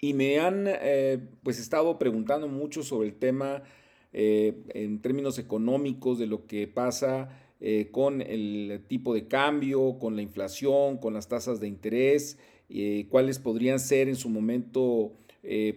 y me han eh, pues estado preguntando mucho sobre el tema eh, en términos económicos de lo que pasa eh, con el tipo de cambio, con la inflación, con las tasas de interés, cuáles podrían ser en su momento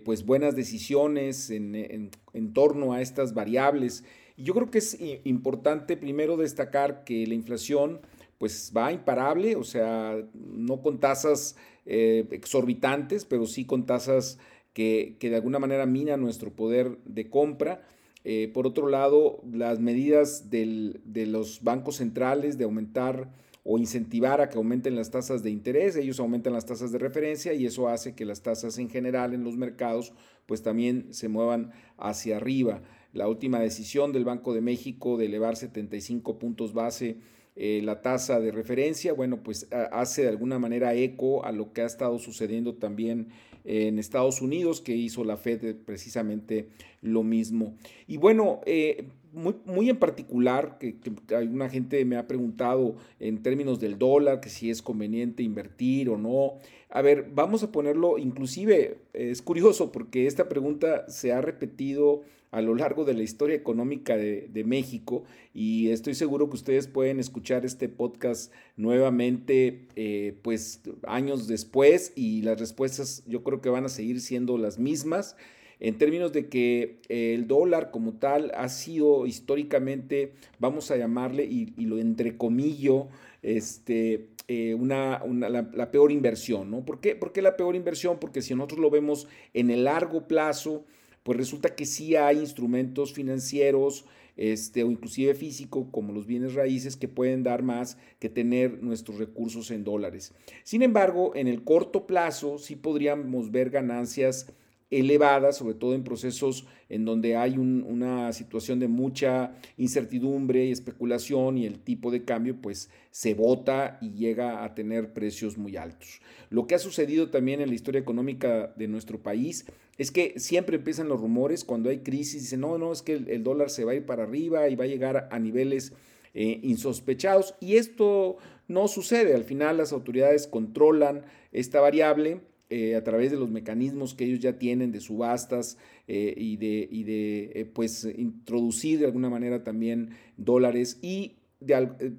pues buenas decisiones en, en, torno a estas variables. Yo creo que es importante primero destacar que la inflación pues va imparable, o sea, no con tasas eh, exorbitantes, pero sí con tasas que, de alguna manera minan nuestro poder de compra. Eh, por otro lado, las medidas de los bancos centrales de aumentar o incentivar a que aumenten las tasas de interés, ellos aumentan las tasas de referencia y eso hace que las tasas en general en los mercados pues también se muevan hacia arriba. La última decisión del Banco de México de elevar 75 puntos base eh, la tasa de referencia, bueno, pues hace de alguna manera eco a lo que ha estado sucediendo también en Estados Unidos, que hizo la Fed precisamente lo mismo. Y bueno, eh, muy, muy, en particular, que, alguna gente me ha preguntado en términos del dólar, que si es conveniente invertir o no. A ver, vamos a ponerlo, inclusive es curioso porque esta pregunta se ha repetido a lo largo de la historia económica de, México y estoy seguro que ustedes pueden escuchar este podcast nuevamente eh, pues años después y las respuestas yo creo que van a seguir siendo las mismas en términos de que el dólar como tal ha sido históricamente, vamos a llamarle, y, lo entrecomillo, este, eh, una, la, peor inversión, ¿no? ¿Por qué? ¿Por qué la peor inversión? Porque si nosotros lo vemos en el largo plazo, pues resulta que sí hay instrumentos financieros este, o inclusive físico, como los bienes raíces, que pueden dar más que tener nuestros recursos en dólares. Sin embargo, en el corto plazo sí podríamos ver ganancias elevadas, sobre todo en procesos en donde hay una situación de mucha incertidumbre y especulación y el tipo de cambio pues se bota y llega a tener precios muy altos. Lo que ha sucedido también en la historia económica de nuestro país es que siempre empiezan los rumores cuando hay crisis, dicen, no, no, es que el, dólar se va a ir para arriba y va a llegar a niveles eh, insospechados y esto no sucede, al final las autoridades controlan esta variable eh, a través de los mecanismos que ellos ya tienen de subastas eh, y de, y de eh, pues, introducir de alguna manera también dólares y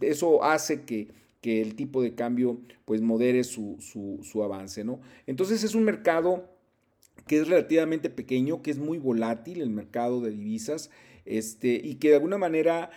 eso hace que, que, el tipo de cambio pues modere su, su, avance, ¿no? Entonces es un mercado que es relativamente pequeño, que es muy volátil el mercado de divisas, este, y que de alguna manera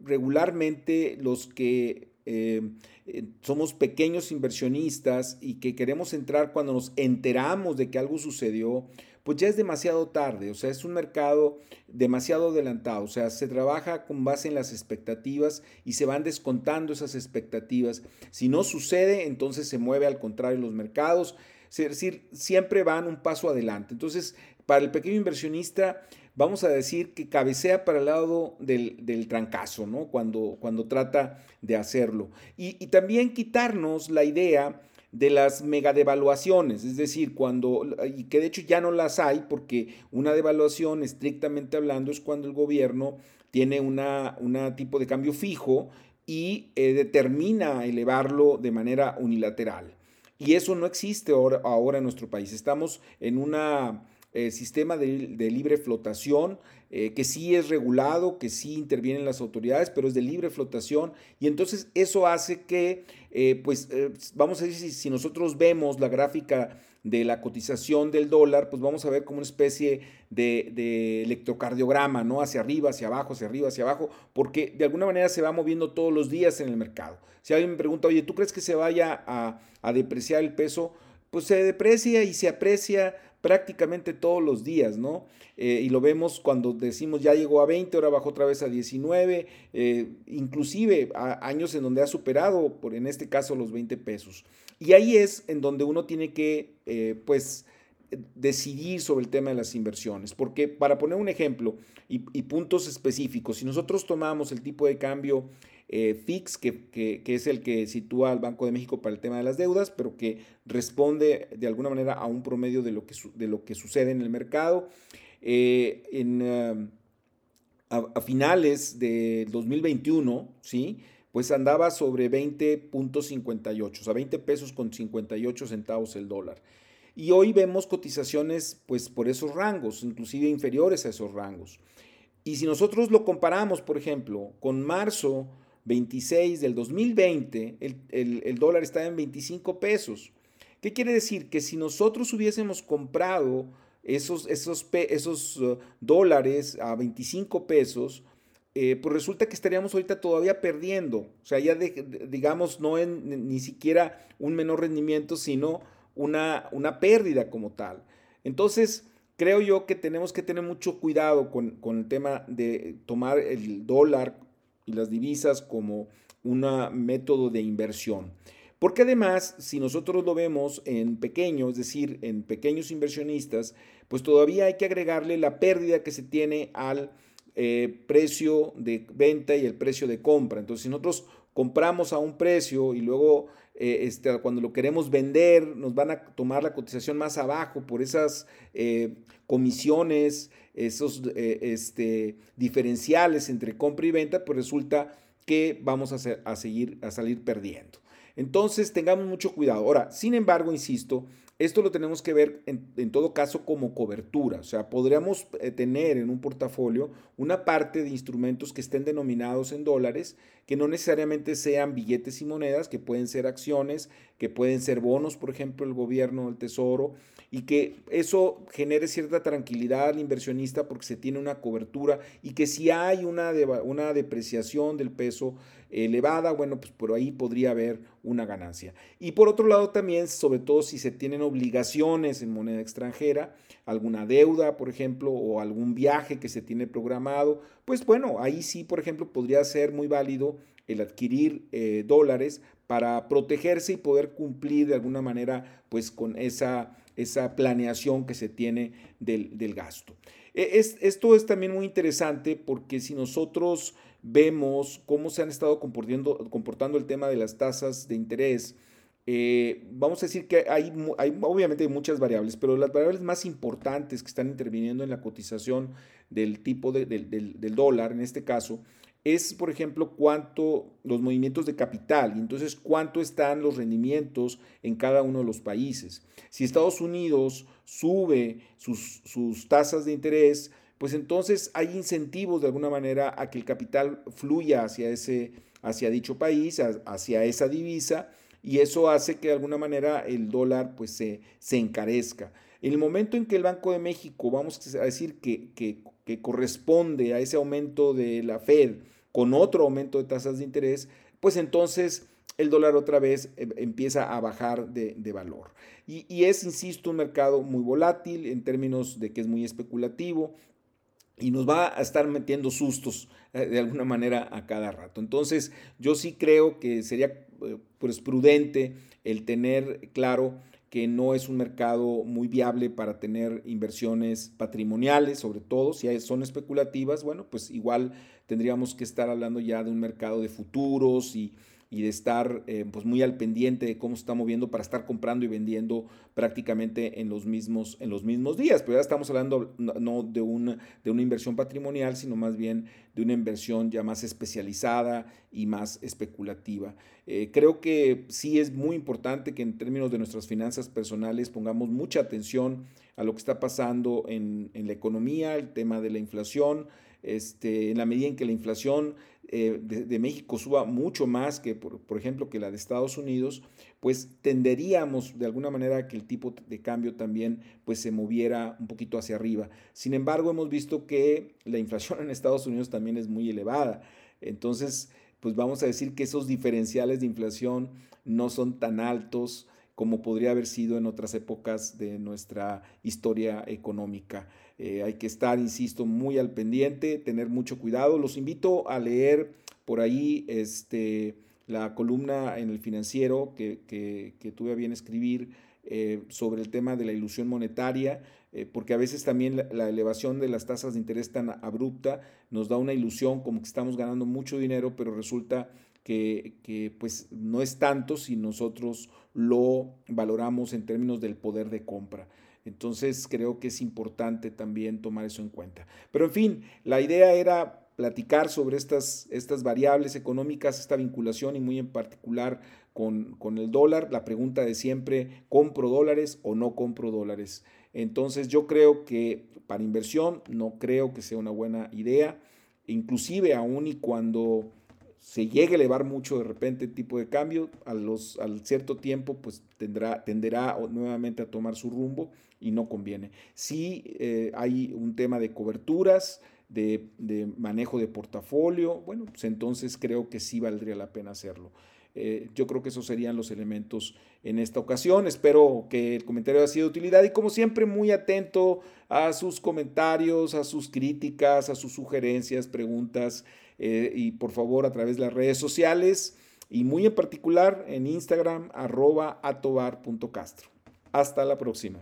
regularmente los que eh, eh, somos pequeños inversionistas y que queremos entrar cuando nos enteramos de que algo sucedió, pues ya es demasiado tarde, o sea, es un mercado demasiado adelantado, o sea, se trabaja con base en las expectativas y se van descontando esas expectativas. Si no sucede, entonces se mueve al contrario los mercados, es decir, siempre van un paso adelante. Entonces, para el pequeño inversionista, vamos a decir que cabecea para el lado del, trancazo, ¿no? Cuando, cuando trata de hacerlo. Y, también quitarnos la idea de las megadevaluaciones, es decir, cuando, y que de hecho ya no las hay, porque una devaluación, estrictamente hablando, es cuando el gobierno tiene una, tipo de cambio fijo y eh, determina elevarlo de manera unilateral. Y eso no existe ahora, ahora en nuestro país. Estamos en una eh, sistema de, libre flotación, eh, que sí es regulado, que sí intervienen las autoridades, pero es de libre flotación. Y entonces eso hace que, eh, pues, vamos a decir, si, nosotros vemos la gráfica de la cotización del dólar, pues vamos a ver como una especie de, de, electrocardiograma, ¿no? Hacia arriba, hacia abajo, hacia arriba, hacia abajo, porque de alguna manera se va moviendo todos los días en el mercado. Si alguien me pregunta, oye, ¿tú crees que se vaya a, a depreciar el peso? Pues se deprecia y se aprecia prácticamente todos los días, ¿no? Eh, y lo vemos cuando decimos ya llegó a 20, ahora bajó otra vez a 19, eh, inclusive a años en donde ha superado, por en este caso, los 20 pesos. Y ahí es en donde uno tiene que, eh, pues, decidir sobre el tema de las inversiones. Porque para poner un ejemplo y, puntos específicos, si nosotros tomamos el tipo de cambio eh, fix, que, es el que sitúa al Banco de México para el tema de las deudas, pero que responde de alguna manera a un promedio de lo que, de lo que sucede en el mercado, eh, en, um, a, finales de 2021, ¿sí? pues andaba sobre 20.58, o sea, 20 pesos con 58 centavos el dólar. Y hoy vemos cotizaciones pues por esos rangos, inclusive inferiores a esos rangos. Y si nosotros lo comparamos, por ejemplo, con marzo 26 del 2020, el, dólar está en 25 pesos. ¿Qué quiere decir? Que si nosotros hubiésemos comprado esos, esos, esos uh, dólares a 25 pesos, eh, pues resulta que estaríamos ahorita todavía perdiendo. O sea, ya digamos, no en ni siquiera un menor rendimiento, sino una, una pérdida como tal. Entonces, creo yo que tenemos que tener mucho cuidado con, el tema de tomar el dólar y las divisas como un método de inversión. Porque además, si nosotros lo vemos en pequeño, es decir, en pequeños inversionistas, pues todavía hay que agregarle la pérdida que se tiene al eh, precio de venta y el precio de compra. Entonces, si nosotros compramos a un precio y luego eh, este, cuando lo queremos vender nos van a tomar la cotización más abajo por esas eh, comisiones, esos este, diferenciales entre compra y venta, pues resulta que vamos a seguir a salir perdiendo. Entonces tengamos mucho cuidado. Ahora, sin embargo, insisto, esto lo tenemos que ver en, todo caso como cobertura, o sea, podríamos eh, tener en un portafolio una parte de instrumentos que estén denominados en dólares, que no necesariamente sean billetes y monedas, que pueden ser acciones, que pueden ser bonos, por ejemplo, el gobierno, el tesoro, y que eso genere cierta tranquilidad al inversionista porque se tiene una cobertura y que si hay una, una depreciación del peso elevada, bueno, pues por ahí podría haber una ganancia. Y por otro lado también, sobre todo si se tienen obligaciones en moneda extranjera, alguna deuda, por ejemplo, o algún viaje que se tiene programado, pues bueno, ahí sí, por ejemplo, podría ser muy válido el adquirir eh, dólares para protegerse y poder cumplir de alguna manera pues con esa esa planeación que se tiene del, gasto. E, es, esto es también muy interesante porque si nosotros vemos cómo se han estado comportando, comportando el tema de las tasas de interés, eh, vamos a decir que hay, hay, obviamente muchas variables, pero las variables más importantes que están interviniendo en la cotización del tipo de, del dólar, en este caso, es, por ejemplo, cuánto los movimientos de capital y entonces cuánto están los rendimientos en cada uno de los países. Si Estados Unidos sube sus, sus tasas de interés, pues entonces hay incentivos de alguna manera a que el capital fluya hacia, ese, hacia dicho país, hacia esa divisa, y eso hace que de alguna manera el dólar pues se, se encarezca. En el momento en que el Banco de México, vamos a decir que, que, que corresponde a ese aumento de la Fed, con otro aumento de tasas de interés, pues entonces el dólar otra vez eh, empieza a bajar de, valor. Y, es, insisto, un mercado muy volátil en términos de que es muy especulativo y nos va a estar metiendo sustos eh, de alguna manera a cada rato. Entonces, yo sí creo que sería eh, pues, prudente el tener claro que no es un mercado muy viable para tener inversiones patrimoniales, sobre todo si son especulativas, bueno, pues igual tendríamos que estar hablando ya de un mercado de futuros y, y de estar eh, pues muy al pendiente de cómo se está moviendo para estar comprando y vendiendo prácticamente en los mismos, en los mismos días. Pero ya estamos hablando no de una, de una inversión patrimonial, sino más bien de una inversión ya más especializada y más especulativa. Eh, creo que sí es muy importante que en términos de nuestras finanzas personales pongamos mucha atención a lo que está pasando en, en la economía, el tema de la inflación, este, en la medida en que la inflación eh, de, México suba mucho más que, por, ejemplo, que la de Estados Unidos, pues tenderíamos de alguna manera que el tipo de cambio también pues, se moviera un poquito hacia arriba. Sin embargo, hemos visto que la inflación en Estados Unidos también es muy elevada. Entonces, pues vamos a decir que esos diferenciales de inflación no son tan altos como podría haber sido en otras épocas de nuestra historia económica. Eh, hay que estar, insisto, muy al pendiente, tener mucho cuidado. Los invito a leer por ahí este, la columna en el financiero que, tuve a bien escribir eh, sobre el tema de la ilusión monetaria, eh, porque a veces también la, elevación de las tasas de interés tan abrupta nos da una ilusión como que estamos ganando mucho dinero, pero resulta que, que, pues no es tanto si nosotros lo valoramos en términos del poder de compra. Entonces creo que es importante también tomar eso en cuenta. Pero en fin, la idea era platicar sobre estas, estas variables económicas, esta vinculación y muy en particular con, con, el dólar, la pregunta de siempre, ¿compro dólares o no compro dólares? Entonces yo creo que para inversión no creo que sea una buena idea, inclusive aún y cuando se llegue a elevar mucho de repente el tipo de cambio, a los, al cierto tiempo pues tendrá, tenderá nuevamente a tomar su rumbo y no conviene. Si eh, hay un tema de coberturas, de, de, manejo de portafolio, bueno, pues entonces creo que sí valdría la pena hacerlo. Eh, yo creo que esos serían los elementos en esta ocasión. Espero que el comentario haya sido de utilidad y como siempre muy atento a sus comentarios, a sus críticas, a sus sugerencias, preguntas eh, y por favor a través de las redes sociales y muy en particular en Instagram arroba atobar.castro. Hasta la próxima.